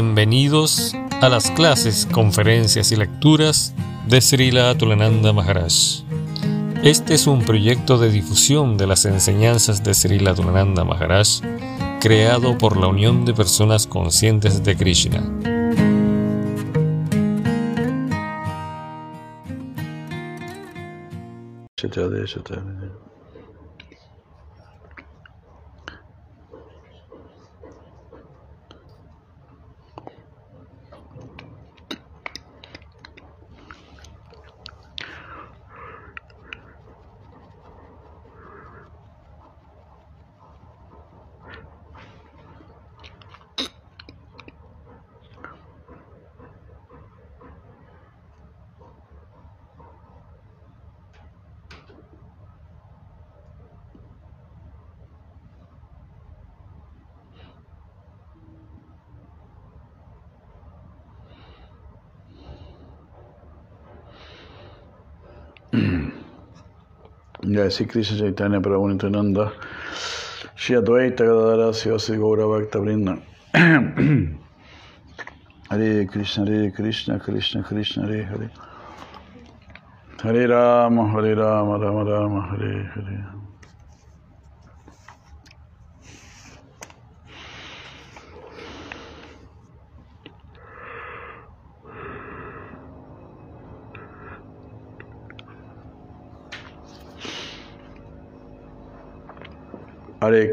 Bienvenidos a las clases, conferencias y lecturas de Srila Atulananda Maharaj. Este es un proyecto de difusión de las enseñanzas de Srila Atulananda Maharaj creado por la Unión de Personas Conscientes de Krishna. Jai Sri Krishna Chaitanya Prabhu Nityananda Shri Advaita Gadadara Sivasi Gaura Bhakta Vrinda Hare Krishna Hare Krishna Krishna Krishna Hare Hare. Hare Rama Hare Rama Rama Rama Hare Hare.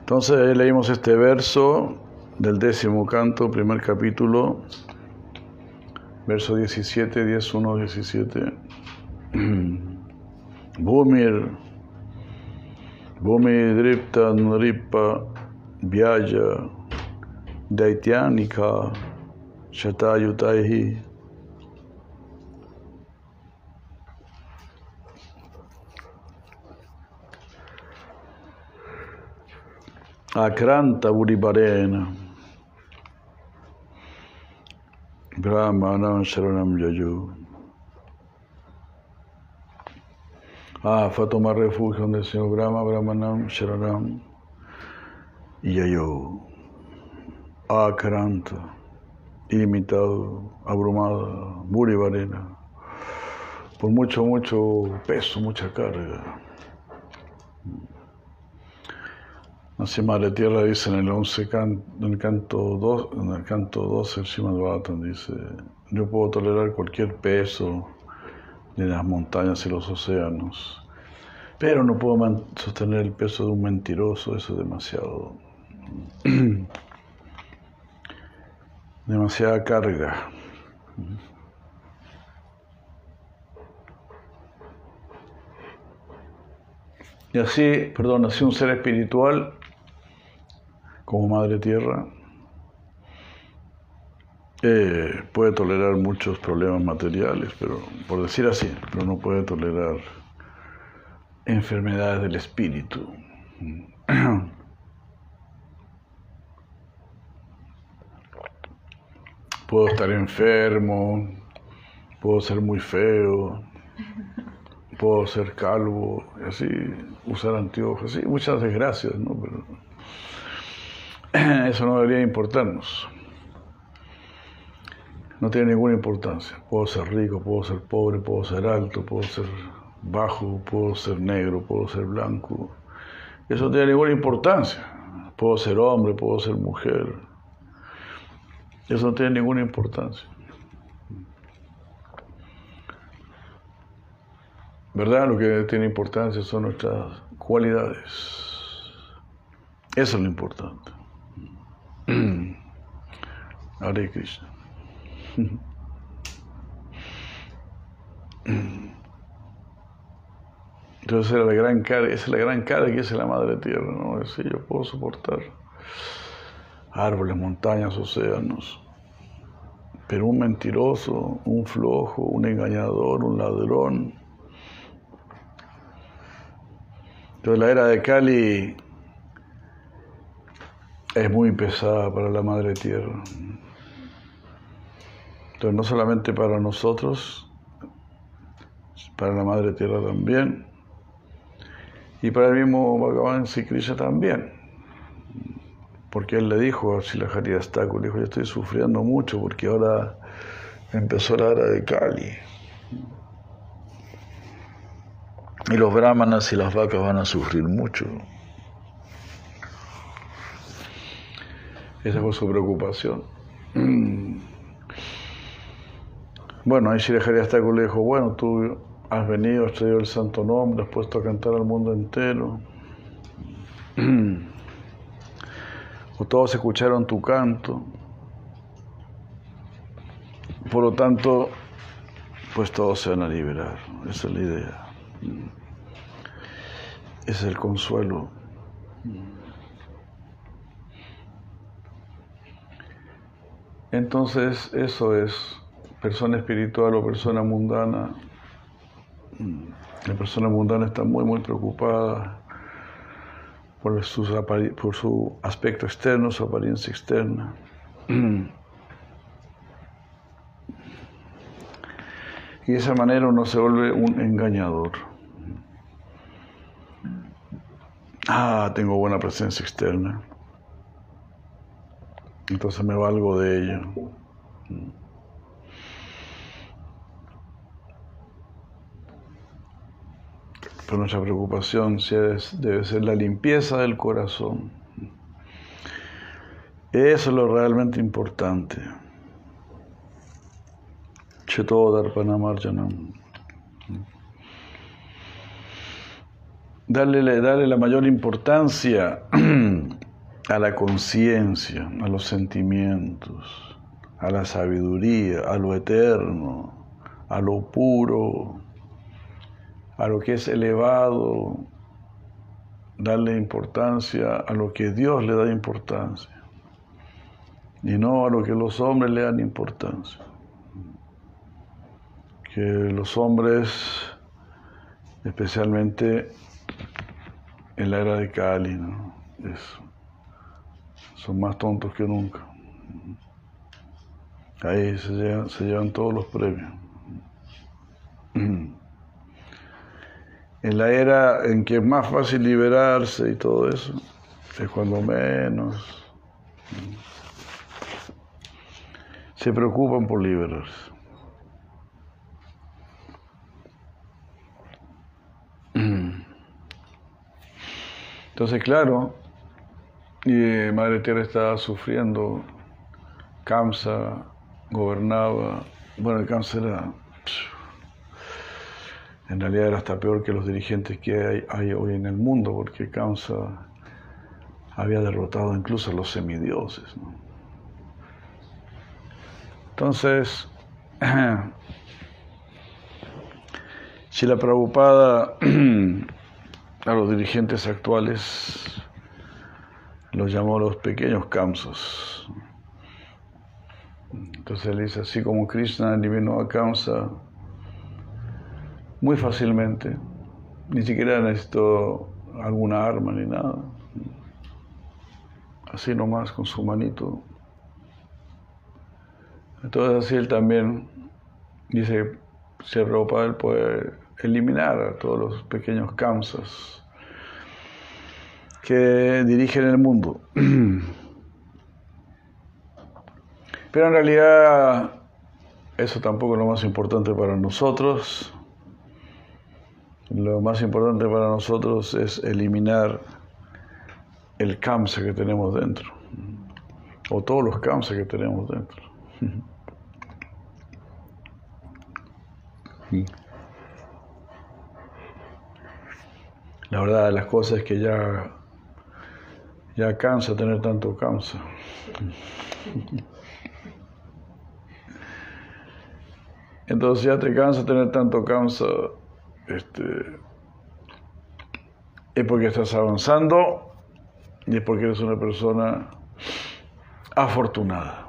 Entonces leímos este verso del décimo canto, primer capítulo, verso 17, 10, 1, 17. Bhumir, Bhumi Dripta Nripa Vyaya Daityanika Shatayutaihi Akranta Buriparena Brahmanam Sharanam Yayu. Ah, fue a tomar refugio donde el señor Brahma, Brahmanam Sharanam Yayu. Akranta ilimitado, abrumada, Buriparena por mucho, mucho peso, mucha carga. Así Madre Tierra dice en el 11 can, en el canto 2, en el canto 12 el Srimad Bhattan dice, yo puedo tolerar cualquier peso de las montañas y los océanos, pero no puedo sostener el peso de un mentiroso, eso es demasiado. demasiada carga. Y así, perdón, así un ser espiritual como Madre Tierra eh, puede tolerar muchos problemas materiales, pero por decir así, pero no puede tolerar enfermedades del espíritu. Puedo estar enfermo, puedo ser muy feo, puedo ser calvo, así, usar anteojos, sí, muchas desgracias, ¿no? eso no debería importarnos. No tiene ninguna importancia. Puedo ser rico, puedo ser pobre, puedo ser alto, puedo ser bajo, puedo ser negro, puedo ser blanco. Eso no tiene ninguna importancia. Puedo ser hombre, puedo ser mujer. Eso no tiene ninguna importancia. ¿Verdad? Lo que tiene importancia son nuestras cualidades. Eso es lo importante. Hare Krishna. Entonces era la gran cara, es la gran cara que es la madre tierra, ¿no? Es yo puedo soportar árboles, montañas, océanos. Pero un mentiroso, un flojo, un engañador, un ladrón. Entonces la era de Cali es muy pesada para la Madre Tierra. Entonces no solamente para nosotros, para la Madre Tierra también, y para el mismo Bhagavan Krishna también. porque él le dijo a Shilahariastaku, le dijo, yo estoy sufriendo mucho porque ahora empezó la era de Kali. Y los brahmanas y las vacas van a sufrir mucho. Esa fue su preocupación. Mm. Bueno, ahí Shilahariastaku le dijo, bueno, tú has venido, has traído el santo nombre, has puesto a cantar al mundo entero. todos escucharon tu canto. Por lo tanto, pues todos se van a liberar. Esa es la idea. Ese es el consuelo. Entonces, eso es persona espiritual o persona mundana. La persona mundana está muy, muy preocupada por, por su aspecto externo, su apariencia externa. Y de esa manera uno se vuelve un engañador. Ah, tengo buena presencia externa. Entonces me valgo de ello. Pero nuestra preocupación debe ser la limpieza del corazón. Eso es lo realmente importante. Darle, darle la mayor importancia a la conciencia, a los sentimientos, a la sabiduría, a lo eterno, a lo puro, a lo que es elevado, darle importancia a lo que Dios le da importancia y no a lo que los hombres le dan importancia. Que los hombres, especialmente en la era de Cali, son más tontos que nunca. Ahí se llevan, todos los premios. en la era en que es más fácil liberarse y todo eso, es cuando menos se preocupan por liberarse. Entonces, claro, y Madre Tierra estaba sufriendo, Kamsa gobernaba, bueno, el Kamsa era en realidad era hasta peor que los dirigentes que hay, hoy en el mundo, porque Kamsa había derrotado incluso a los semidioses. Entonces, si la preocupada a los dirigentes actuales los llamó los pequeños Kamsas. Entonces él dice, así como Krishna eliminó a Kamsa, muy fácilmente. Ni siquiera necesitó alguna arma ni nada. Así nomás con su manito. Entonces así él también dice, se ropa él puede eliminar a todos los pequeños kamsas que dirigen el mundo. Pero en realidad eso tampoco es lo más importante para nosotros. Lo más importante para nosotros es eliminar el kamsa que tenemos dentro, o todos los kamsa que tenemos dentro. La verdad las cosas es que ya, ya cansa tener tanto kamsa. Entonces ya te cansa tener tanto kamsa este, es porque estás avanzando y es porque eres una persona afortunada.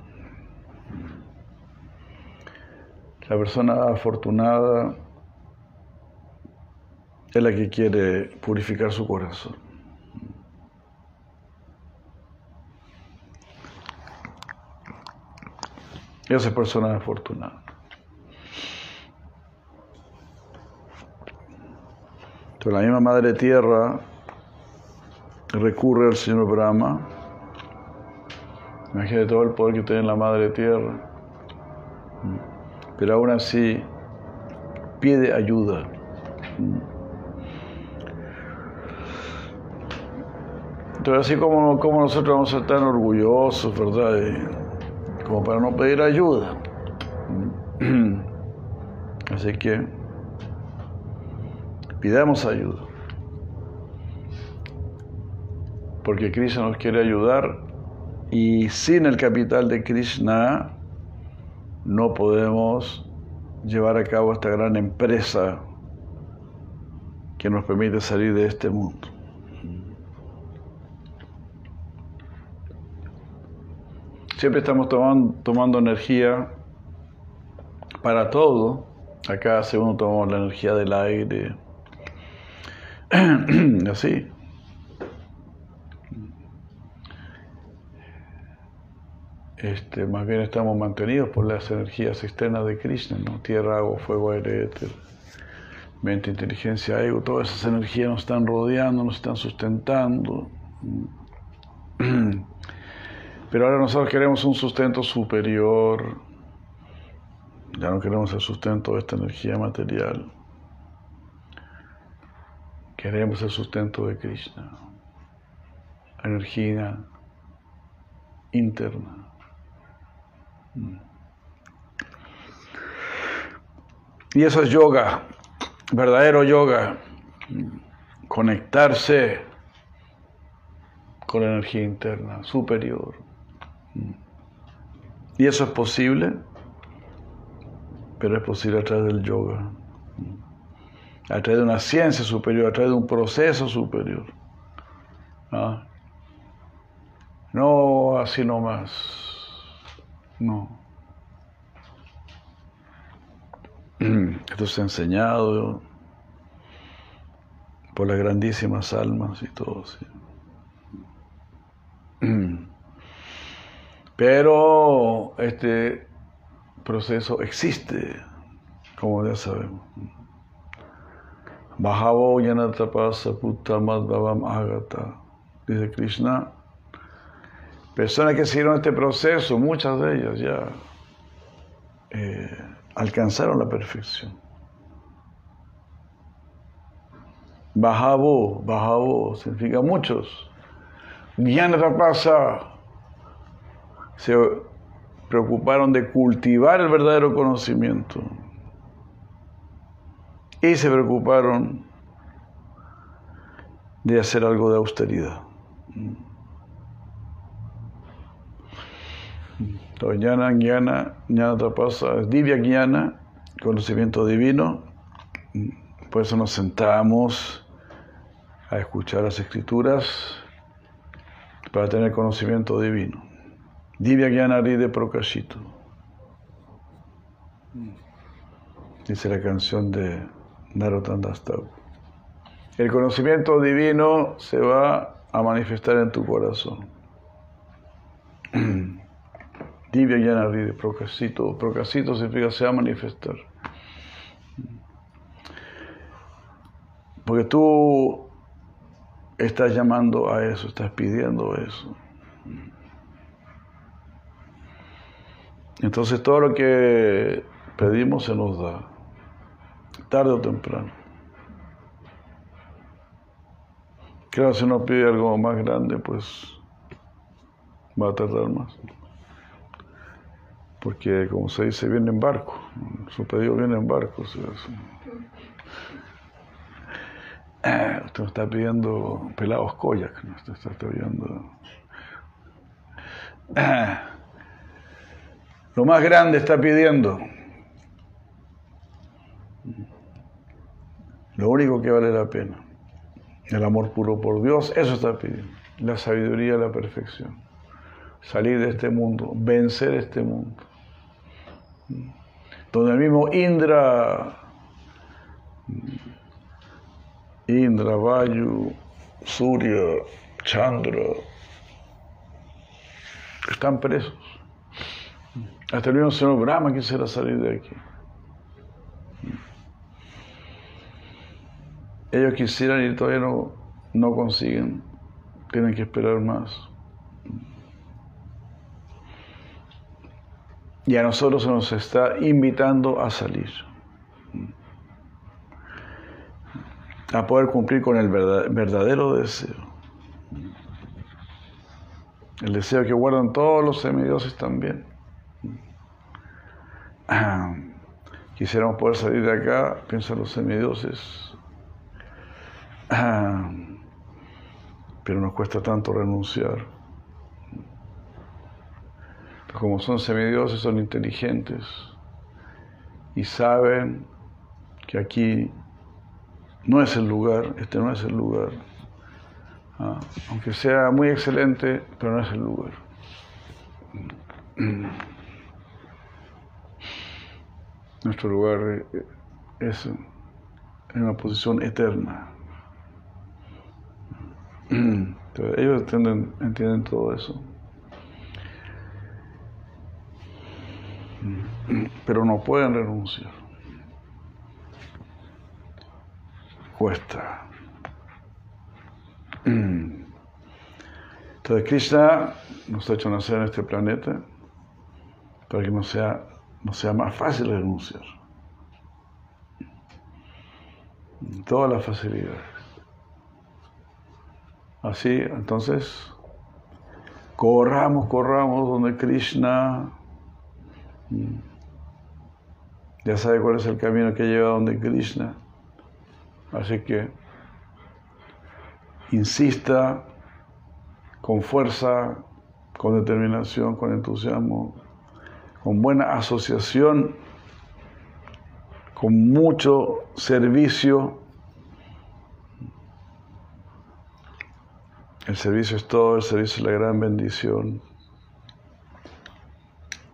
La persona afortunada es la que quiere purificar su corazón. Esa persona afortunada. la misma Madre Tierra recurre al Señor Brahma Imagínate todo el poder que tiene la Madre Tierra. Pero aún así pide ayuda. Entonces, así como, como nosotros vamos a ser tan orgullosos, ¿verdad? Como para no pedir ayuda. Así que pidamos ayuda. Porque Krishna nos quiere ayudar y sin el capital de Krishna no podemos llevar a cabo esta gran empresa que nos permite salir de este mundo. Siempre estamos tomando, energía para todo. Acá segundo tomamos la energía del aire. Así. Este, más bien estamos mantenidos por las energías externas de Krishna, ¿no? tierra, agua, fuego, aire, éter, mente, inteligencia, ego, todas esas energías nos están rodeando, nos están sustentando. Pero ahora nosotros queremos un sustento superior, ya no queremos el sustento de esta energía material, queremos el sustento de Krishna, energía interna. Y eso es yoga, verdadero yoga, conectarse con la energía interna superior. Y eso es posible, pero es posible a través del yoga, a través de una ciencia superior, a través de un proceso superior. No así nomás. No. Esto es enseñado por las grandísimas almas y todo. Pero este proceso existe, como ya sabemos. Bhavo yanatapasa madhavam agata. Dice Krishna, Personas que siguieron este proceso, muchas de ellas ya eh, alcanzaron la perfección. Bajabo, bajabo, significa muchos. pasa se preocuparon de cultivar el verdadero conocimiento y se preocuparon de hacer algo de austeridad. Entonces, jnana, jnana, jnana tapasa, divya jnana, conocimiento divino. Por eso nos sentamos a escuchar las escrituras para tener conocimiento divino. Divya jnana ride prokashito. Dice la canción de Narottam El conocimiento divino se va a manifestar en tu corazón. Divya Yanaride, Procasito. Procasito significa se va a manifestar. Porque tú estás llamando a eso, estás pidiendo eso. Entonces todo lo que pedimos se nos da, tarde o temprano. Claro, si uno pide algo más grande, pues va a tardar más porque como se dice, viene en barco, su pedido viene en barco. Ah, usted me está pidiendo pelados koyak, ¿no? usted está pidiendo... Lo más grande está pidiendo. Lo único que vale la pena. El amor puro por Dios, eso está pidiendo. La sabiduría, la perfección. Salir de este mundo, vencer este mundo donde el mismo Indra, Indra, Vayu, Surya, Chandra, están presos. Hasta el mismo señor Brahma quisiera salir de aquí. Ellos quisieran y todavía no, no consiguen. Tienen que esperar más. Y a nosotros se nos está invitando a salir. A poder cumplir con el verdadero deseo. El deseo que guardan todos los semidioses también. Quisiéramos poder salir de acá, piensan los semidioses. Pero nos cuesta tanto renunciar como son semidioses, son inteligentes y saben que aquí no es el lugar, este no es el lugar. Ah, aunque sea muy excelente, pero no es el lugar. Nuestro lugar es en una posición eterna. ellos entienden todo eso. pero no pueden renunciar. Cuesta. Entonces Krishna nos ha hecho nacer en este planeta para que no sea, no sea más fácil renunciar. Todas las facilidades. Así, entonces, corramos, corramos donde Krishna ya sabe cuál es el camino que lleva donde Krishna. Así que insista con fuerza, con determinación, con entusiasmo, con buena asociación, con mucho servicio. El servicio es todo, el servicio es la gran bendición.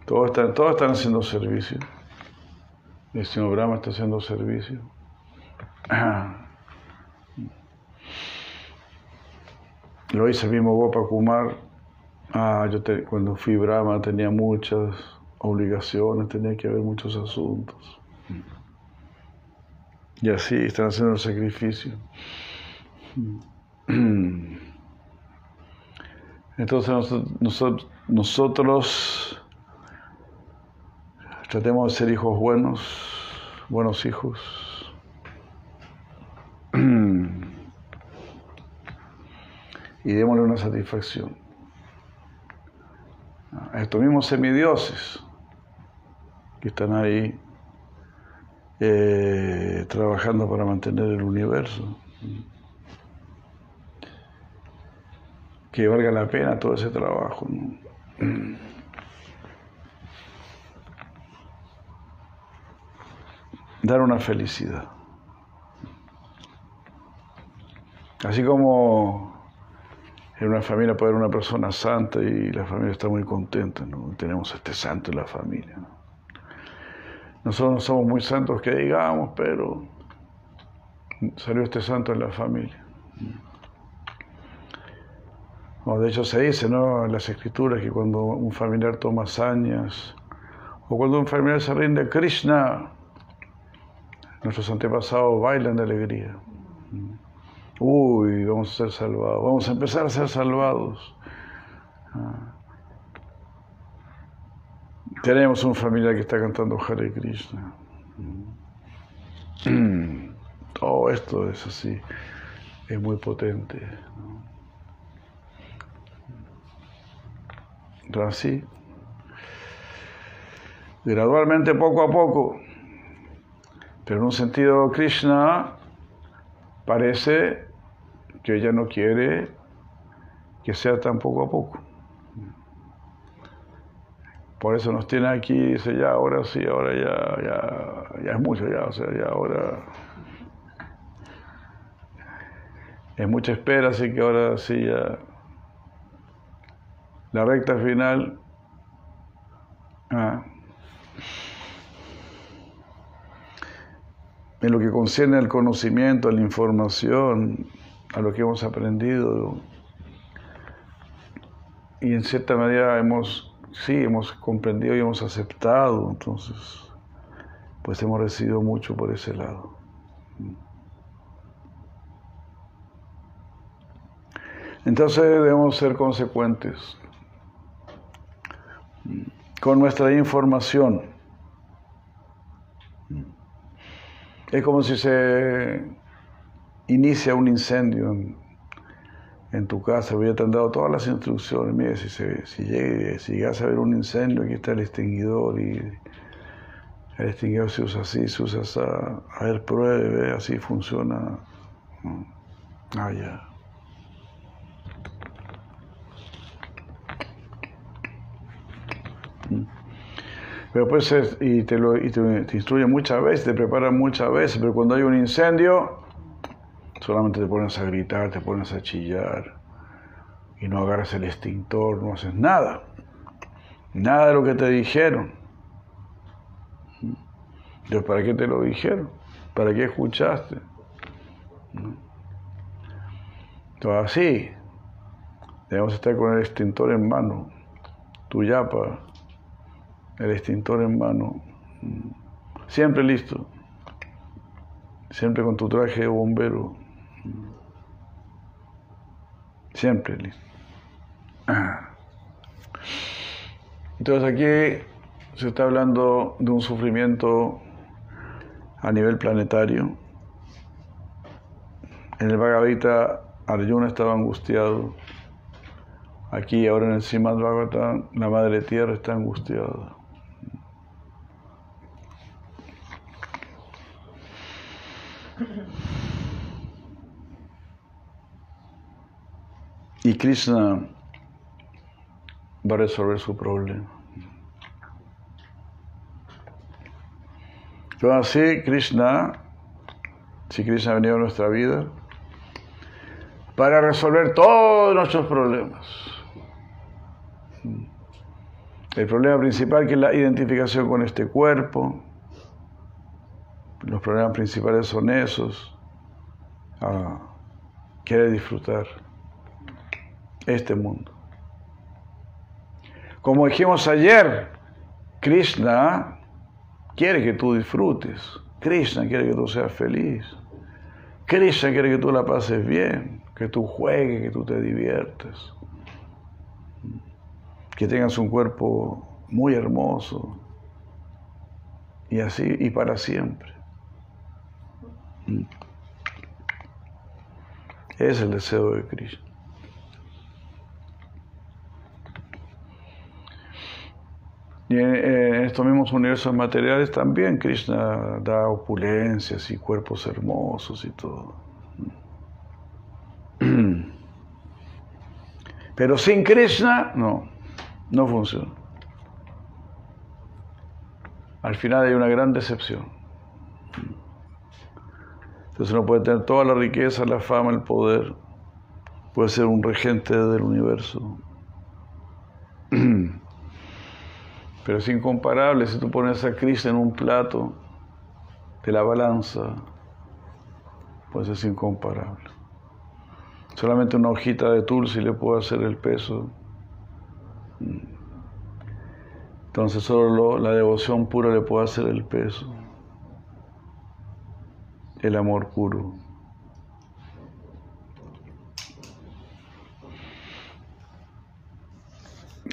Todos están, todos están haciendo servicio. El señor Brahma está haciendo servicio. Lo hice el mismo Gopa Kumar. Ah, yo cuando fui Brahma tenía muchas obligaciones, tenía que haber muchos asuntos. Y así están haciendo el sacrificio. Entonces nosotros, nosotros Tratemos de ser hijos buenos, buenos hijos. y démosle una satisfacción. A estos mismos semidioses que están ahí eh, trabajando para mantener el universo. Que valga la pena todo ese trabajo. dar una felicidad. Así como en una familia puede haber una persona santa y la familia está muy contenta, ¿no? tenemos este santo en la familia. Nosotros no somos muy santos que digamos, pero salió este santo en la familia. de hecho se dice ¿no? en las escrituras que cuando un familiar toma hazañas o cuando un familiar se rinde a Krishna, Nuestros antepasados bailan de alegría. Uy, vamos a ser salvados, vamos a empezar a ser salvados. Tenemos un familiar que está cantando Hare Krishna. Todo esto es así, es muy potente. Así, gradualmente, poco a poco, pero en un sentido, Krishna parece que ella no quiere que sea tan poco a poco. Por eso nos tiene aquí dice, ya, ahora sí, ahora ya, ya, ya es mucho, ya, o sea, ya ahora es mucha espera, así que ahora sí ya la recta final. Ah, en lo que concierne al conocimiento, a la información, a lo que hemos aprendido. Y en cierta medida hemos, sí, hemos comprendido y hemos aceptado, entonces, pues hemos recibido mucho por ese lado. Entonces debemos ser consecuentes. con nuestra información. Es como si se inicia un incendio en, tu casa, ya te han dado todas las instrucciones. Mire, si, si, llegas a ver un incendio, aquí está el extinguidor y el extinguidor se usa así, se usa así. A ver, pruebe, así funciona. Ah, ya. Pero pues, y, te, lo, y te, te instruye muchas veces, te prepara muchas veces, pero cuando hay un incendio, solamente te pones a gritar, te pones a chillar, y no agarras el extintor, no haces nada. Nada de lo que te dijeron. Entonces, ¿para qué te lo dijeron? ¿Para qué escuchaste? Entonces, así, debemos estar con el extintor en mano, tu yapa, el extintor en mano, siempre listo, siempre con tu traje de bombero, siempre. Entonces aquí se está hablando de un sufrimiento a nivel planetario. En el Bhagavata Arjuna estaba angustiado. Aquí ahora en el Simad Bhagavatam la Madre Tierra está angustiada. Krishna va a resolver su problema. Entonces, así Krishna, si Krishna ha venido a nuestra vida, para resolver todos nuestros problemas. El problema principal que es la identificación con este cuerpo, los problemas principales son esos. Ah, quiere disfrutar este mundo. Como dijimos ayer, Krishna quiere que tú disfrutes. Krishna quiere que tú seas feliz. Krishna quiere que tú la pases bien, que tú juegues, que tú te diviertes. Que tengas un cuerpo muy hermoso. Y así, y para siempre. Es el deseo de Krishna. Y en, estos mismos universos materiales también Krishna da opulencias y cuerpos hermosos y todo. Pero sin Krishna, no, no funciona. Al final hay una gran decepción. Entonces uno puede tener toda la riqueza, la fama, el poder, puede ser un regente del universo. Pero es incomparable si tú pones a Cristo en un plato de la balanza, pues es incomparable. Solamente una hojita de tulsi le puede hacer el peso. Entonces solo la devoción pura le puede hacer el peso el amor puro.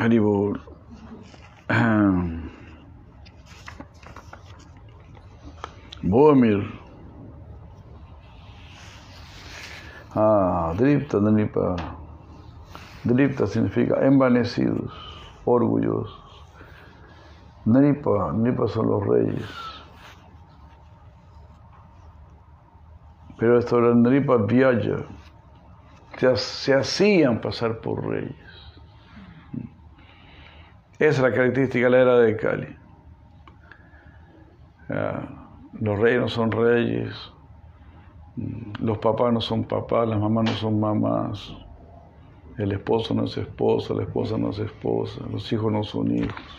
Haribol. Bomir. Ah, Dripta, Dripa. Dripta significa envanecidos, orgullosos. Nipa, Nipa son los reyes. Pero estos Nripa que se hacían pasar por reyes. Esa es la característica de la era de Cali. Los reyes no son reyes, los papás no son papás, las mamás no son mamás, el esposo no es esposa, la esposa no es esposa, los hijos no son hijos.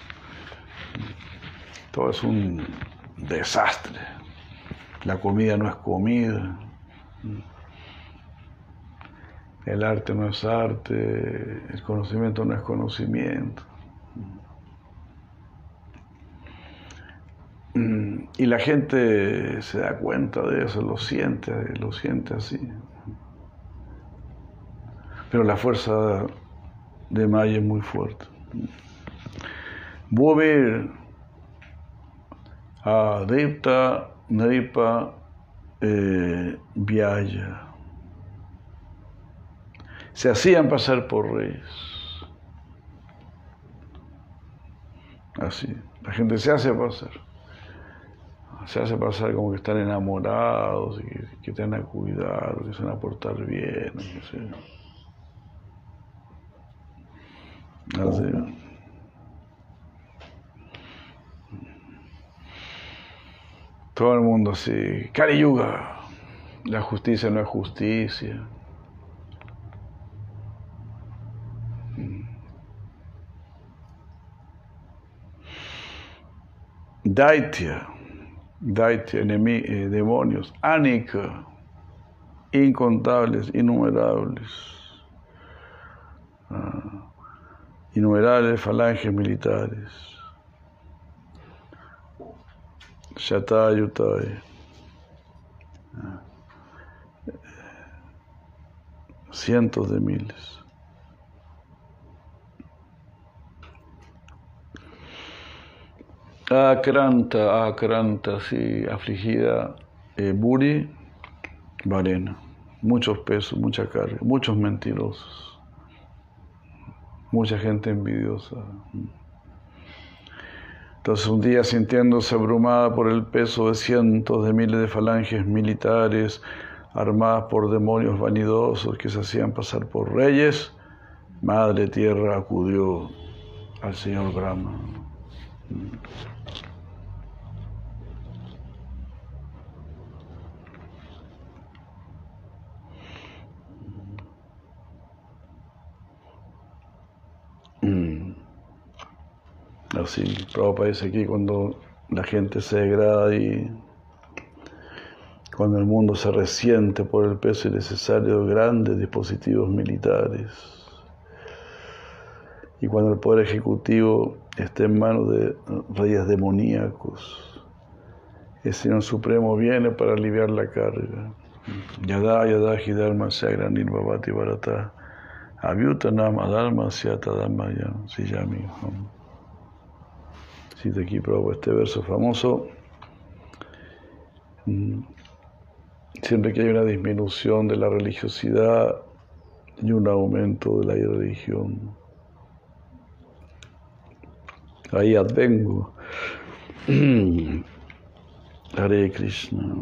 Todo es un desastre. La comida no es comida. El arte no es arte, el conocimiento no es conocimiento. Y la gente se da cuenta de eso, lo siente, lo siente así. Pero la fuerza de Maya es muy fuerte. Bobir, Adipta, Nripa, eh, Vyaya. Se hacían pasar por reyes. Así, la gente se hace pasar. Se hace pasar como que están enamorados y que, te van a cuidar, que se van a portar bien, Así. Todo el mundo así. Kali Yuga. La justicia no es justicia. Daitya, Daitya, eh, demonios, Anika, incontables, innumerables, uh, innumerables falanges militares, Shatayutai, uh, cientos de miles. Akranta, Akranta, sí, afligida, eh, Buri, Varena. Muchos pesos, mucha carga, muchos mentirosos, mucha gente envidiosa. Entonces un día sintiéndose abrumada por el peso de cientos de miles de falanges militares armadas por demonios vanidosos que se hacían pasar por reyes, Madre Tierra acudió al Señor Brahma. Así, Prabhupada dice aquí cuando la gente se degrada y cuando el mundo se resiente por el peso innecesario de grandes dispositivos militares y cuando el poder ejecutivo está en manos de reyes demoníacos, el Señor Supremo viene para aliviar la carga. Yada, nirvavati, barata. Adalma Syatadamaya Siyami. Cita aquí este verso famoso. Mm, siempre que hay una disminución de la religiosidad y un aumento de la irreligión. Ahí advengo. Hare Krishna.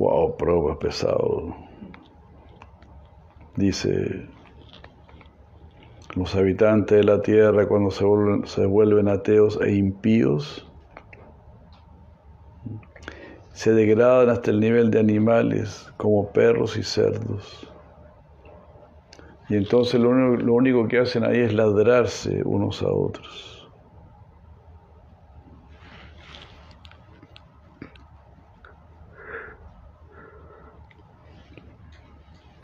Wow, prueba pesado. Dice, los habitantes de la tierra cuando se vuelven, ateos e impíos, se degradan hasta el nivel de animales como perros y cerdos. Y entonces lo único, lo único que hacen ahí es ladrarse unos a otros.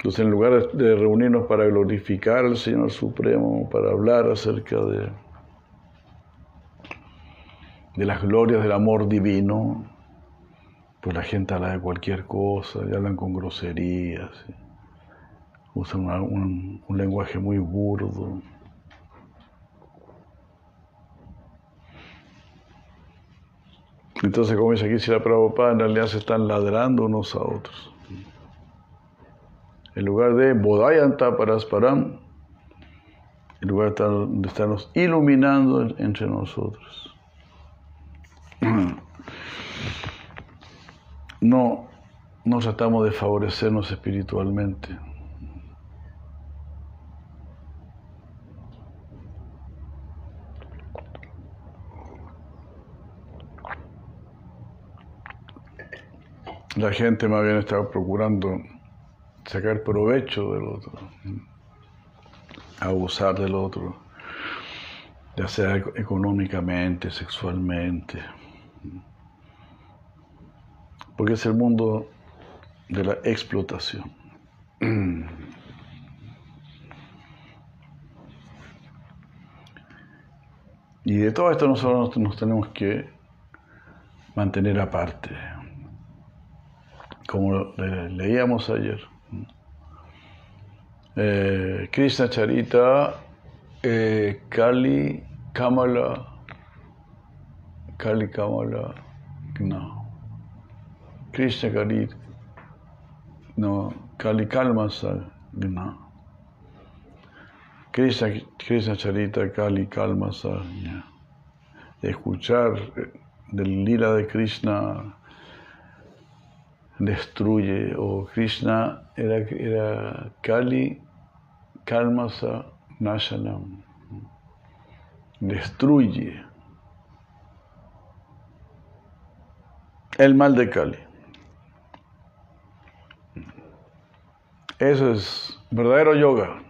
Entonces, en lugar de reunirnos para glorificar al Señor Supremo, para hablar acerca de, las glorias del amor divino, pues la gente habla de cualquier cosa, y hablan con groserías, usan un, lenguaje muy burdo. Entonces, como dice aquí, si la Prabhupada, en realidad se están ladrando unos a otros en lugar de Bodhayanta Parasparam, en lugar de estarnos iluminando entre nosotros. No, no tratamos de favorecernos espiritualmente. La gente más bien está procurando sacar provecho del otro, abusar del otro, ya sea económicamente, sexualmente, porque es el mundo de la explotación. Y de todo esto nosotros nos tenemos que mantener aparte, como leíamos ayer. Eh, Krishna Charita eh, Kali Kamala, Kali Kamala, no. Krishna Kali, no. Kali Kalmasa, no. Krishna, Krishna Charita Kali Kalmasa, Escuchar del lila de Krishna destruye, o Krishna era, era Kali Kalmasa Nashanam, destruye el mal de Kali. Eso es verdadero yoga.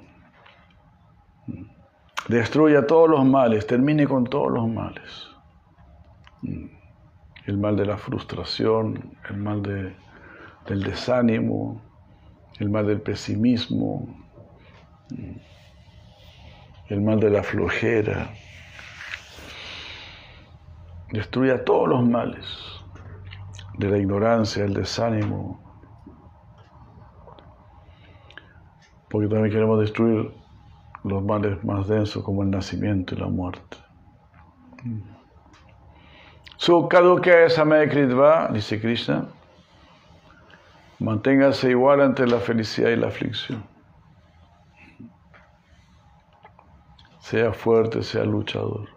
Destruye todos los males, termine con todos los males. El mal de la frustración, el mal de, del desánimo, el mal del pesimismo, el mal de la flojera. Destruye todos los males de la ignorancia, el desánimo, porque también queremos destruir los males más densos como el nacimiento y la muerte. Su que Samekritva, dice Krishna, manténgase igual entre la felicidad y la aflicción. Sea fuerte, sea luchador.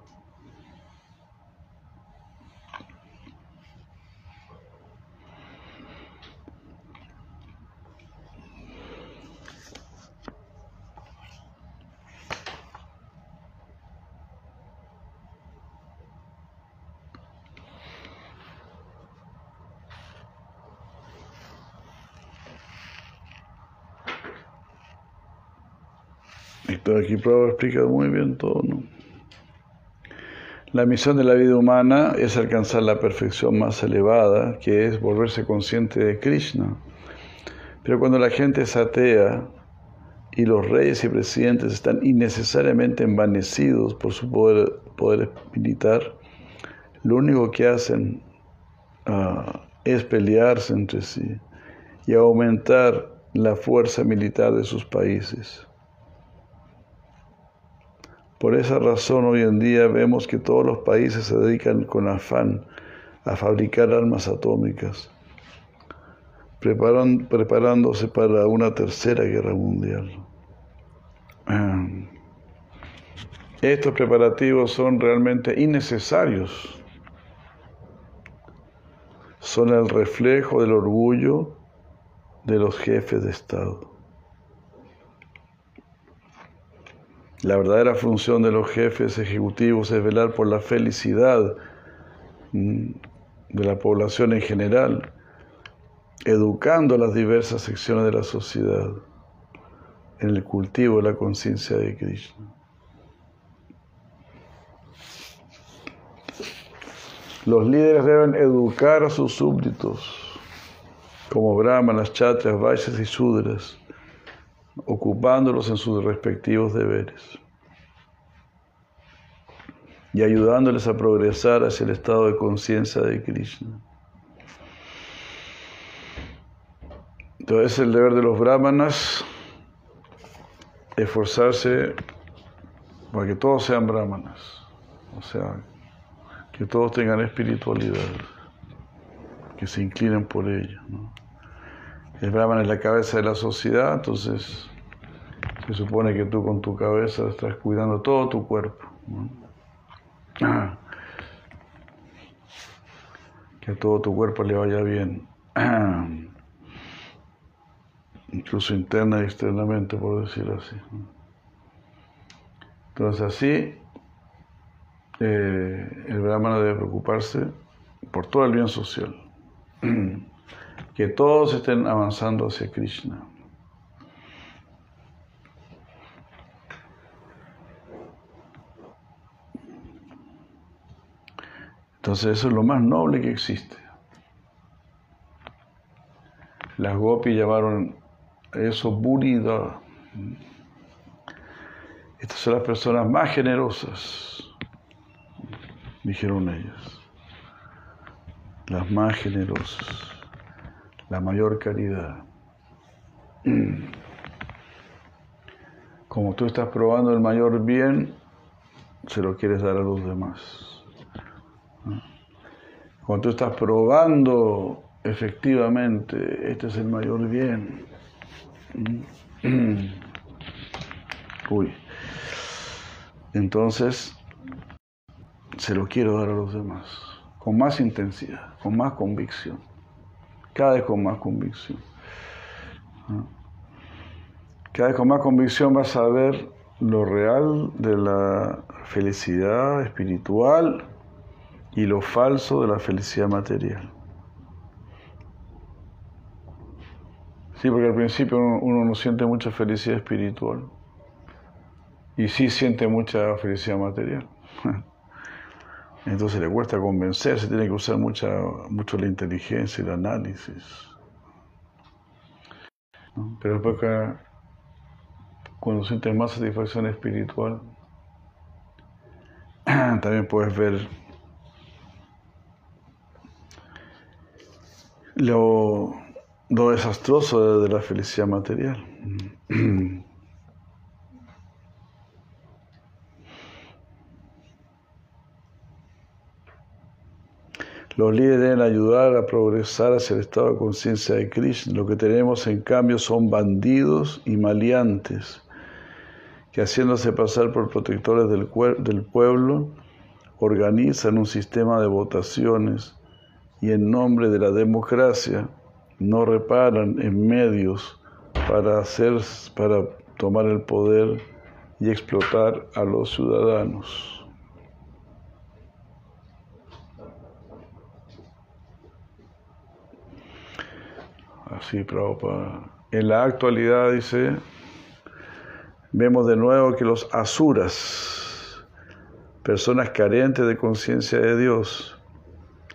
aquí Prabhupada explica muy bien todo, ¿no? La misión de la vida humana es alcanzar la perfección más elevada, que es volverse consciente de Krishna. Pero cuando la gente es atea y los reyes y presidentes están innecesariamente envanecidos por su poder, poder militar, lo único que hacen ah, es pelearse entre sí y aumentar la fuerza militar de sus países. Por esa razón hoy en día vemos que todos los países se dedican con afán a fabricar armas atómicas, preparándose para una tercera guerra mundial. Ah. Estos preparativos son realmente innecesarios. Son el reflejo del orgullo de los jefes de Estado. La verdadera función de los jefes ejecutivos es velar por la felicidad mm, de la población en general, educando las diversas secciones de la sociedad en el cultivo de la conciencia de Krishna. Los líderes deben educar a sus súbditos, como brahmanas, chatras, vaishyas y sudras, ocupándolos en sus respectivos deberes y ayudándoles a progresar hacia el estado de conciencia de Krishna. Entonces el deber de los brahmanas esforzarse para que todos sean brahmanas, o sea, que todos tengan espiritualidad, que se inclinen por ella. El Brahman es la cabeza de la sociedad, entonces se supone que tú con tu cabeza estás cuidando todo tu cuerpo. Que a todo tu cuerpo le vaya bien. Incluso interna y externamente, por decirlo así. Entonces así, eh, el Brahman debe preocuparse por todo el bien social. que todos estén avanzando hacia Krishna. Entonces eso es lo más noble que existe. Las gopis llamaron eso burida. Estas son las personas más generosas, dijeron ellas. Las más generosas la mayor caridad. como tú estás probando el mayor bien, se lo quieres dar a los demás. Cuando tú estás probando efectivamente, este es el mayor bien. Uy. Entonces, se lo quiero dar a los demás, con más intensidad, con más convicción, cada vez con más convicción. Cada vez con más convicción vas a ver lo real de la felicidad espiritual y lo falso de la felicidad material. Sí, porque al principio uno, no siente mucha felicidad espiritual y sí siente mucha felicidad material. Entonces le cuesta convencerse, tiene que usar mucha, mucho la inteligencia y el análisis. Pero después cuando sientes más satisfacción espiritual, también puedes ver lo, desastroso de, la felicidad material. Los líderes deben ayudar a progresar hacia el estado de conciencia de Krishna. Lo que tenemos en cambio son bandidos y maleantes que haciéndose pasar por protectores del, del pueblo, organizan un sistema de votaciones y en nombre de la democracia no reparan en medios para, hacer, para tomar el poder y explotar a los ciudadanos. Así, Prabhupada. En la actualidad, dice, vemos de nuevo que los asuras, personas carentes de conciencia de Dios,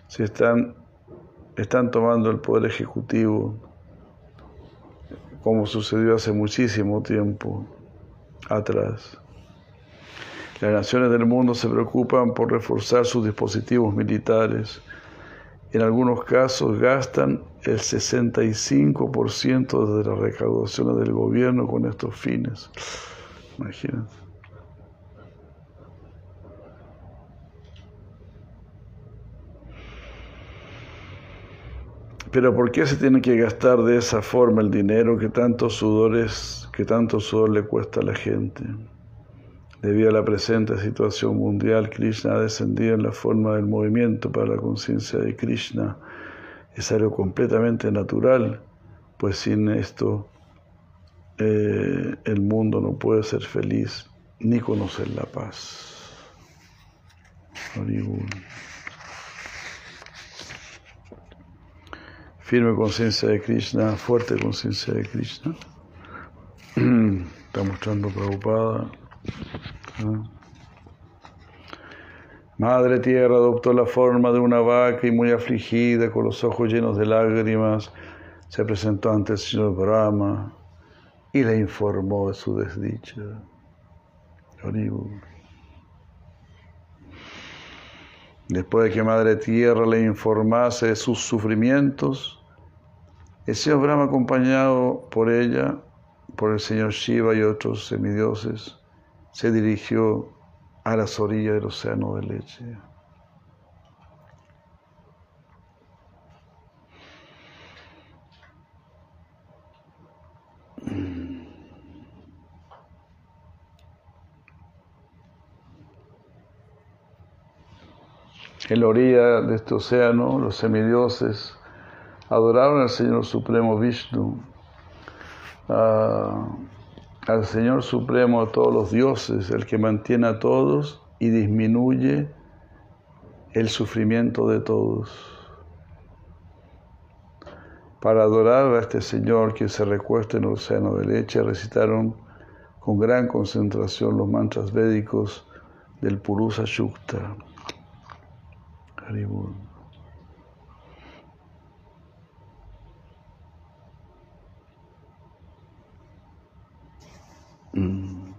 se están, están tomando el poder ejecutivo, como sucedió hace muchísimo tiempo atrás. Las naciones del mundo se preocupan por reforzar sus dispositivos militares. En algunos casos gastan el 65% de las recaudaciones del gobierno con estos fines. Imagínate. Pero ¿por qué se tiene que gastar de esa forma el dinero que tantos sudores, que tanto sudor le cuesta a la gente? Debido a la presente situación mundial, Krishna ha descendido en la forma del movimiento para la conciencia de Krishna. Es algo completamente natural, pues sin esto eh, el mundo no puede ser feliz ni conocer la paz. Firme conciencia de Krishna, fuerte conciencia de Krishna. Está mostrando preocupada. Madre Tierra adoptó la forma de una vaca y muy afligida, con los ojos llenos de lágrimas, se presentó ante el señor Brahma y le informó de su desdicha. Después de que Madre Tierra le informase de sus sufrimientos, el señor Brahma, acompañado por ella, por el señor Shiva y otros semidioses, se dirigió a las orillas del océano de leche. En la orilla de este océano, los semidioses adoraron al Señor Supremo Vishnu, al Señor Supremo a todos los dioses, el que mantiene a todos y disminuye el sufrimiento de todos. Para adorar a este Señor que se recuesta en el océano de leche, recitaron con gran concentración los mantras védicos del Purusa Shukta. Mm.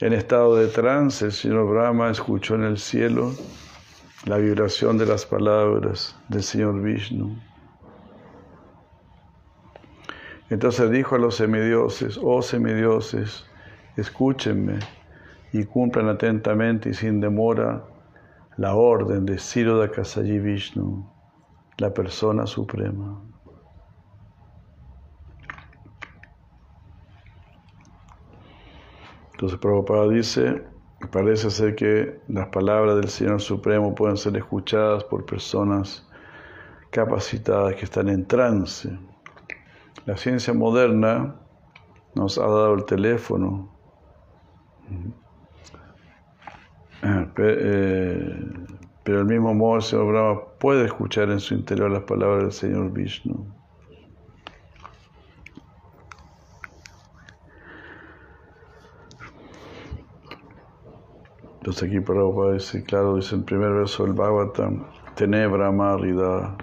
En estado de trance, el señor Brahma escuchó en el cielo la vibración de las palabras del señor Vishnu. Entonces dijo a los semidioses, oh semidioses, escúchenme y cumplan atentamente y sin demora la orden de Siroda Kasayi Vishnu, la persona suprema. Entonces Prabhupada dice, parece ser que las palabras del Señor Supremo pueden ser escuchadas por personas capacitadas que están en trance. La ciencia moderna nos ha dado el teléfono, eh, pero el mismo Señor Brahma puede escuchar en su interior las palabras del Señor Vishnu. Entonces aquí Prabhupada dice, claro, dice el primer verso del Bhagavatam, Tenebra Marida.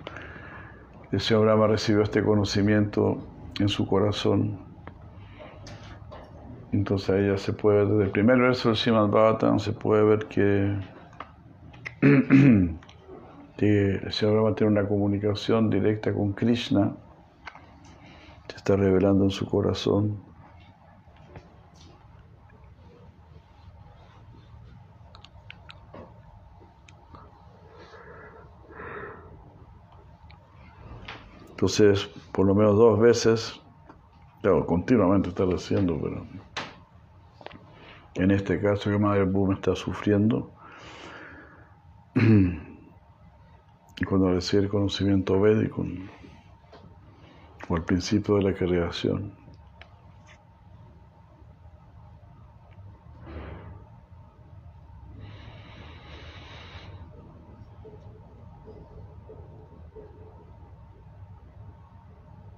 El Señor Brahma recibió este conocimiento en su corazón. Entonces ya se puede desde el primer verso del Srimad Bhagavatam se puede ver que, que el Señor Brahma tiene una comunicación directa con Krishna, se está revelando en su corazón. Entonces, por lo menos dos veces, claro, continuamente está haciendo, pero en este caso que Madre Boom está sufriendo, cuando recibe el conocimiento védico, o el principio de la creación.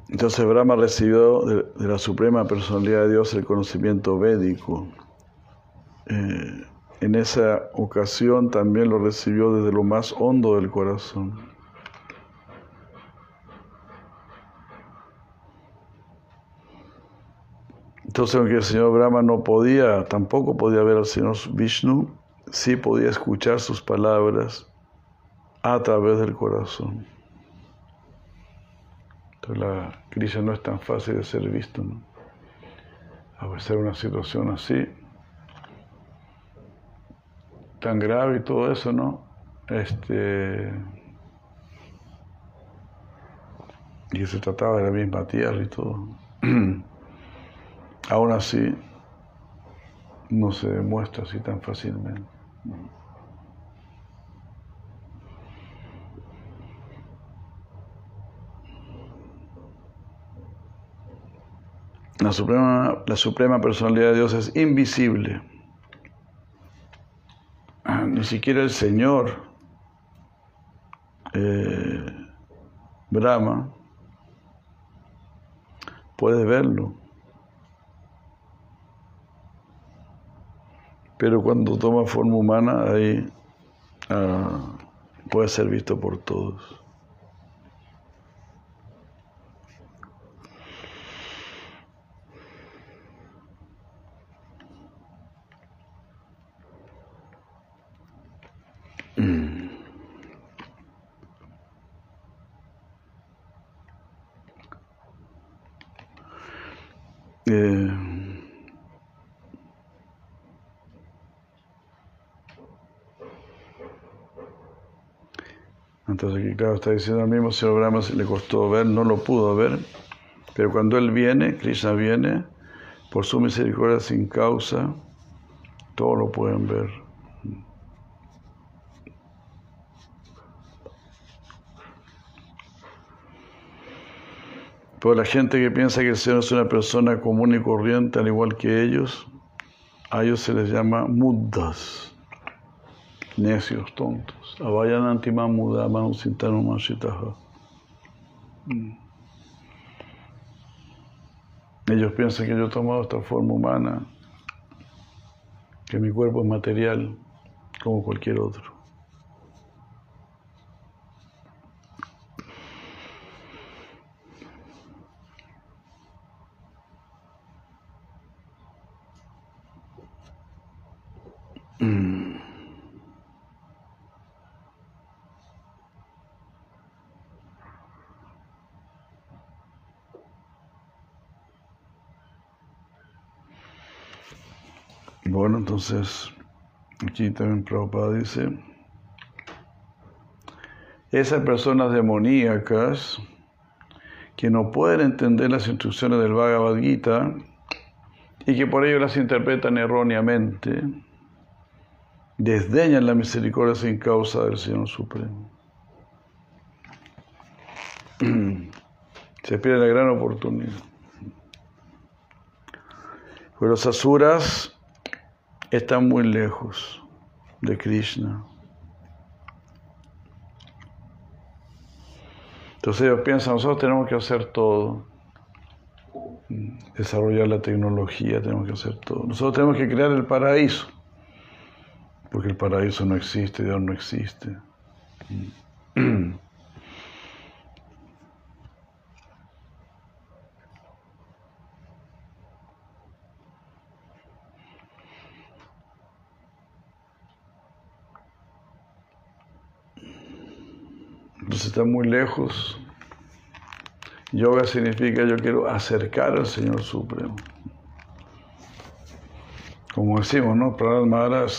Entonces Brahma recibió de, la Suprema Personalidad de Dios el conocimiento védico. Eh, en esa ocasión también lo recibió desde lo más hondo del corazón. Entonces, aunque el señor Brahma no podía, tampoco podía ver al señor Vishnu, sí podía escuchar sus palabras a través del corazón la crisis no es tan fácil de ser visto. A veces una situación así, tan grave y todo eso, ¿no? Este, y se trataba de la misma tierra y todo. Aún así, no se demuestra así tan fácilmente. La suprema, la suprema personalidad de Dios es invisible. Ni siquiera el Señor, eh, Brahma, puede verlo. Pero cuando toma forma humana, ahí ah, puede ser visto por todos. Entonces aquí claro está diciendo al mismo señor Brahma le costó ver, no lo pudo ver, pero cuando él viene, Krishna viene, por su misericordia sin causa, todo lo pueden ver. Pero la gente que piensa que el Señor es una persona común y corriente, al igual que ellos, a ellos se les llama muddas, necios, tontos. Mm. Ellos piensan que yo he tomado esta forma humana, que mi cuerpo es material como cualquier otro. Entonces, aquí también Prabhupada dice, esas personas demoníacas que no pueden entender las instrucciones del Bhagavad Gita y que por ello las interpretan erróneamente, desdeñan la misericordia sin causa del Señor Supremo. Se pierde la gran oportunidad. Pero los asuras están muy lejos de Krishna. Entonces ellos piensan, nosotros tenemos que hacer todo, desarrollar la tecnología, tenemos que hacer todo. Nosotros tenemos que crear el paraíso, porque el paraíso no existe, Dios no existe. Entonces está muy lejos. Yoga significa yo quiero acercar al Señor Supremo. Como decimos, ¿no? Prahlad Maharaj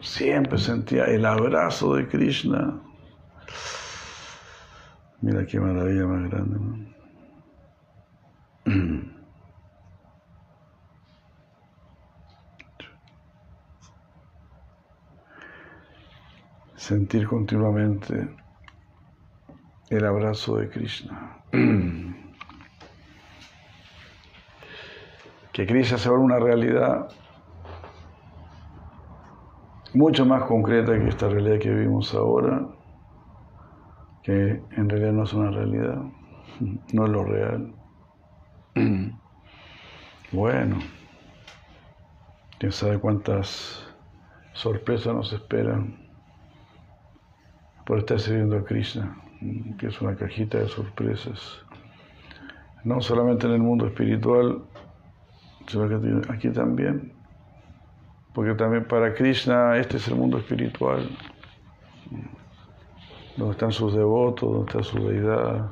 siempre sentía el abrazo de Krishna. Mira qué maravilla más grande. Sentir continuamente el abrazo de Krishna. que Krishna se vuelva una realidad mucho más concreta que esta realidad que vivimos ahora, que en realidad no es una realidad, no es lo real. Bueno, quién sabe cuántas sorpresas nos esperan por estar sirviendo a Krishna que es una cajita de sorpresas. No solamente en el mundo espiritual, sino que aquí también. Porque también para Krishna este es el mundo espiritual, donde están sus devotos, donde está su deidad,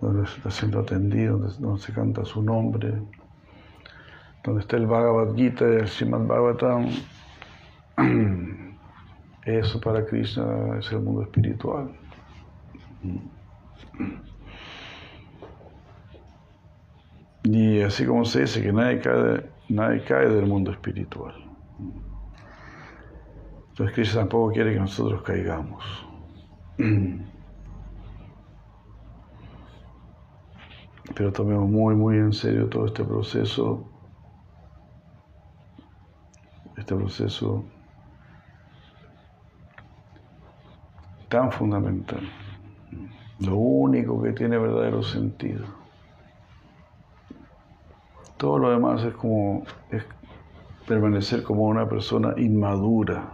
donde está siendo atendido, donde, se canta su nombre, donde está el Bhagavad Gita y el Srimad Bhagavatam. Eso para Krishna es el mundo espiritual. Y así como se dice que nadie cae, nadie cae del mundo espiritual. Entonces Cristo tampoco quiere que nosotros caigamos. Pero tomemos muy, muy en serio todo este proceso, este proceso tan fundamental lo único que tiene verdadero sentido. Todo lo demás es como permanecer como una persona inmadura,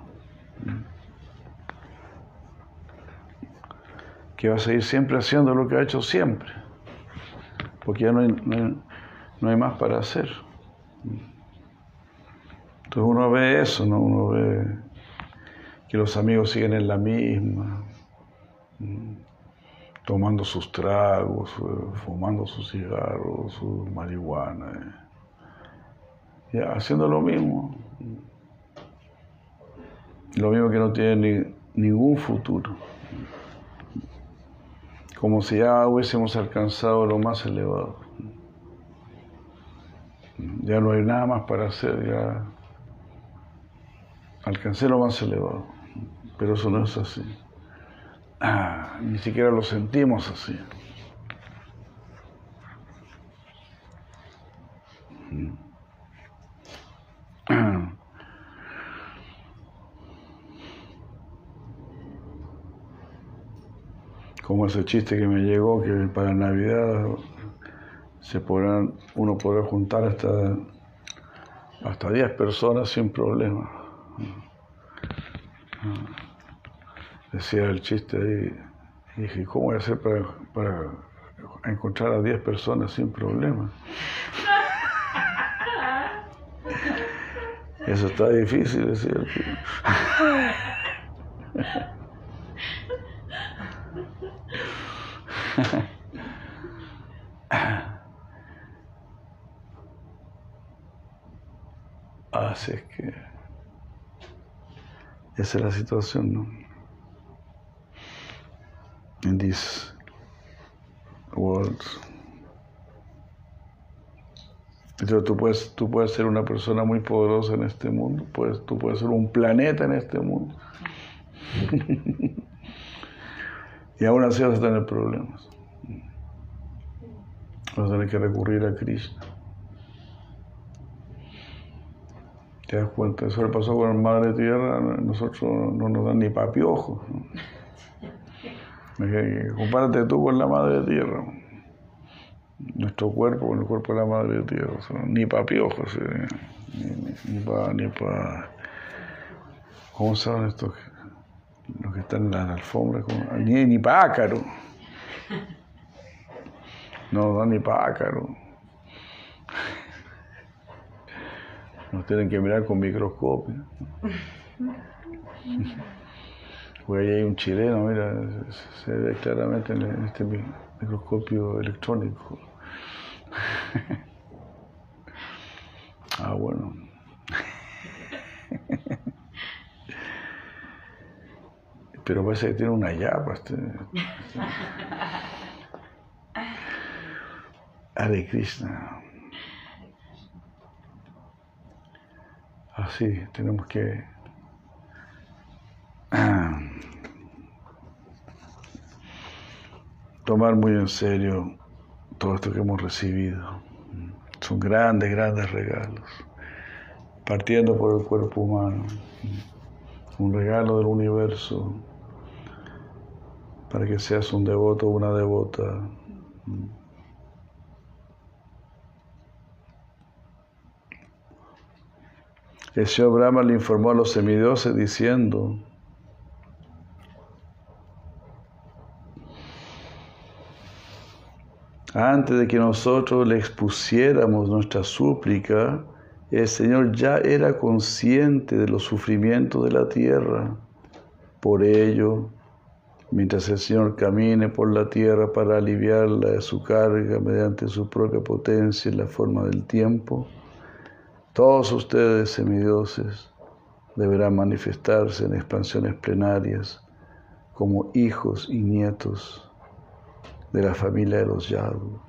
que va a seguir siempre haciendo lo que ha hecho siempre, porque ya no hay, no hay, más para hacer. Entonces uno ve eso, ¿no? uno ve que los amigos siguen en la misma tomando sus tragos, eh, fumando sus cigarros, su marihuana, eh. haciendo lo mismo. Lo mismo que no tiene ningún futuro. Como si ya hubiésemos alcanzado lo más elevado. Ya no hay nada más para hacer, ya alcancé lo más elevado. Pero eso no es así. Ah, ni siquiera lo sentimos así. Como ese chiste que me llegó que para Navidad se podrán, uno podrá juntar hasta hasta 10 personas sin problema decía el chiste ahí, y dije, ¿cómo voy a hacer para, para encontrar a 10 personas sin problema? Eso está difícil, decía el Así es que esa es la situación, ¿no? This world. Entonces tú puedes, tú puedes ser una persona muy poderosa en este mundo, pues tú puedes ser un planeta en este mundo. y aún así vas a tener problemas. Vas a tener que recurrir a Krishna. ¿Te das cuenta? Eso le pasó con el Madre Tierra, nosotros no nos dan ni papiojo. Compárate tú con la Madre Tierra nuestro cuerpo con el cuerpo de la madre tierra, ni para piojos, ni, para, ni para, ¿cómo llaman estos? Los que están en las alfombras, ni, ni para ácaro. No, no, ni para ácaro. Nos tienen que mirar con microscopio. Porque ahí hay un chileno, mira, se ve claramente en este microscopio electrónico. ah, bueno. Pero parece que tiene una llave. Este, este. Hare Krishna. Así, tenemos que tomar muy en serio todo esto que hemos recibido. Son grandes, grandes regalos. Partiendo por el cuerpo humano. Un regalo del universo para que seas un devoto o una devota. El señor Brahma le informó a los semidioses diciendo, Antes de que nosotros le expusiéramos nuestra súplica, el Señor ya era consciente de los sufrimientos de la tierra. Por ello, mientras el Señor camine por la tierra para aliviarla de su carga mediante su propia potencia en la forma del tiempo, todos ustedes, semidioses, deberán manifestarse en expansiones plenarias como hijos y nietos de la familia de los Yadu.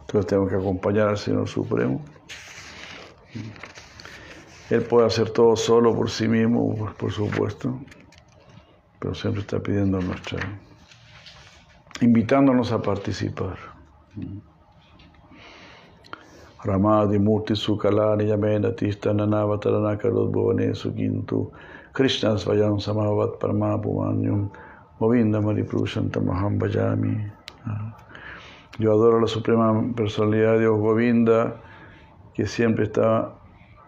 Entonces tenemos que acompañar al Señor Supremo. Él puede hacer todo solo por sí mismo, por supuesto, pero siempre está pidiendo nuestra, invitándonos a participar. Karot Bhavane Sukintu Krishna Svayam Samavat Parmapumanyum Govinda Mariprushantamaham Bhajami. Yo adoro la Suprema Personalidad de Dios Govinda, que siempre está,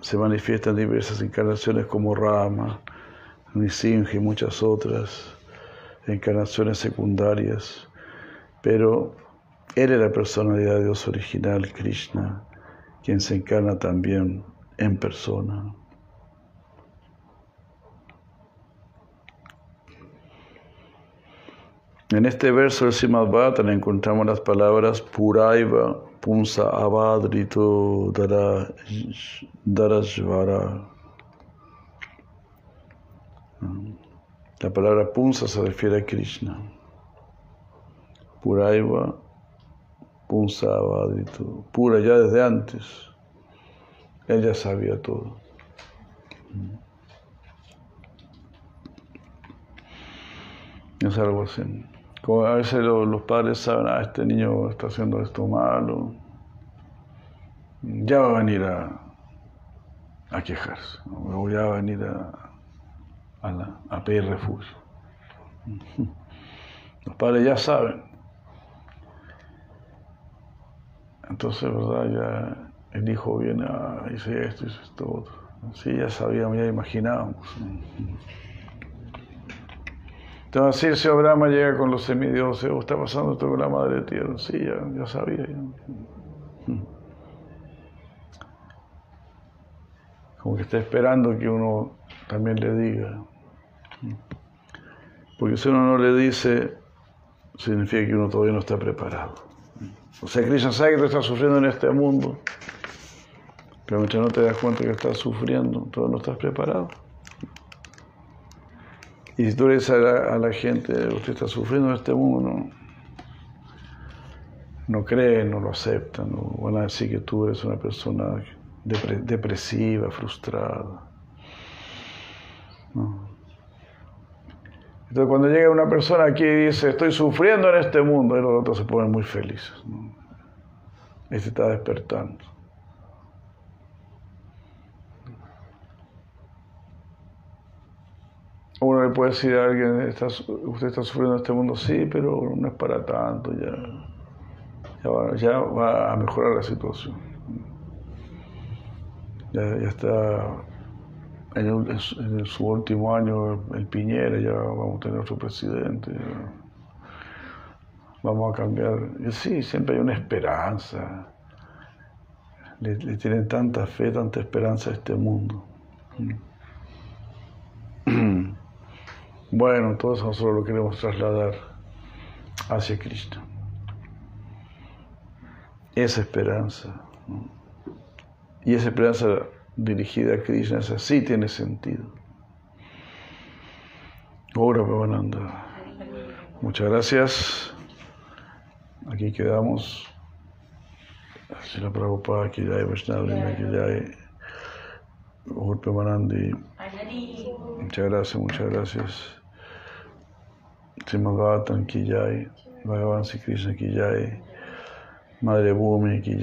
se manifiesta en diversas encarnaciones como Rama, Nisimha y muchas otras encarnaciones secundarias. Pero Él es la personalidad de Dios original, Krishna quien se encarna también en persona. En este verso del Srimad Bhattan encontramos las palabras Puraiva, Punsa Abadrito, Darajvara. La palabra Punsa se refiere a Krishna. Puraiva, Punsavadito, pura ya desde antes. Ella sabía todo. Es algo así. Como a veces los, padres saben, ah, este niño está haciendo esto malo, ya va a venir a, quejarse, o ya va a venir a pedir refugio. Los padres ya saben. Entonces, ¿verdad? Ya el hijo viene, a ah, dice esto, dice esto. Sí, ya sabíamos, ya imaginábamos. Entonces, si Brahma llega con los semidioses, oh, está pasando esto con la madre tierra. Sí, ya, ya sabía. Como que está esperando que uno también le diga. Porque si uno no le dice, significa que uno todavía no está preparado. O sea, Krishna sabe que tú estás sufriendo en este mundo, pero mientras no te das cuenta que estás sufriendo, todavía no estás preparado. Y si tú le dices a la, gente, usted está sufriendo en este mundo, no, no creen, no lo aceptan, no van a decir que tú eres una persona depresiva, frustrada. Entonces cuando llega una persona aquí y dice, estoy sufriendo en este mundo, y los otros se ponen muy felices. ¿no? Este está despertando. Uno le puede decir a alguien, usted está sufriendo en este mundo, sí, pero no es para tanto, ya, ya, va, a mejorar la situación. Ya está en, su último año el Piñera, ya vamos a tener otro presidente, vamos a cambiar. Y sí, siempre hay una esperanza. Le, le, tienen tanta fe, tanta esperanza a este mundo. Bueno, eso nosotros lo queremos trasladar hacia Cristo. Esa esperanza. Y esa esperanza dirigida a Krishna, esa sí tiene sentido. Ahora, Bhavananda. Muchas gracias. Aquí quedamos. La Prabhupada, que ya hay Vaishnava, que ya hay Muchas gracias, muchas gracias. Srimad Bhagavatam ki jai, Bhagavan Krishna ki jai, Madre Bhumi ki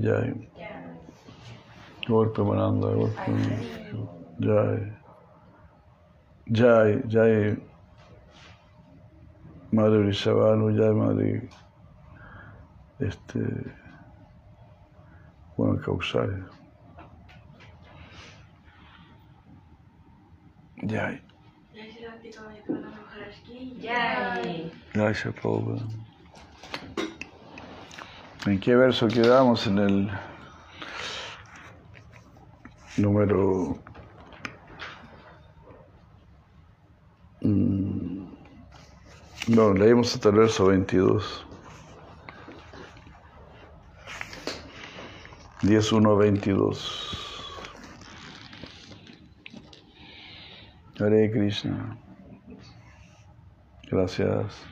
jai, Gaur Premananda, Gaur Jai, Jai, Jai, Madre Vrishabhanu, Jai, Madre, este, Juan Causal. Jai. Gracias, Prabhupada. ¿En qué verso quedamos? En el número... Mm, no, leímos hasta el verso 22. 10, 1, 22. Hare Krishna. Gracias.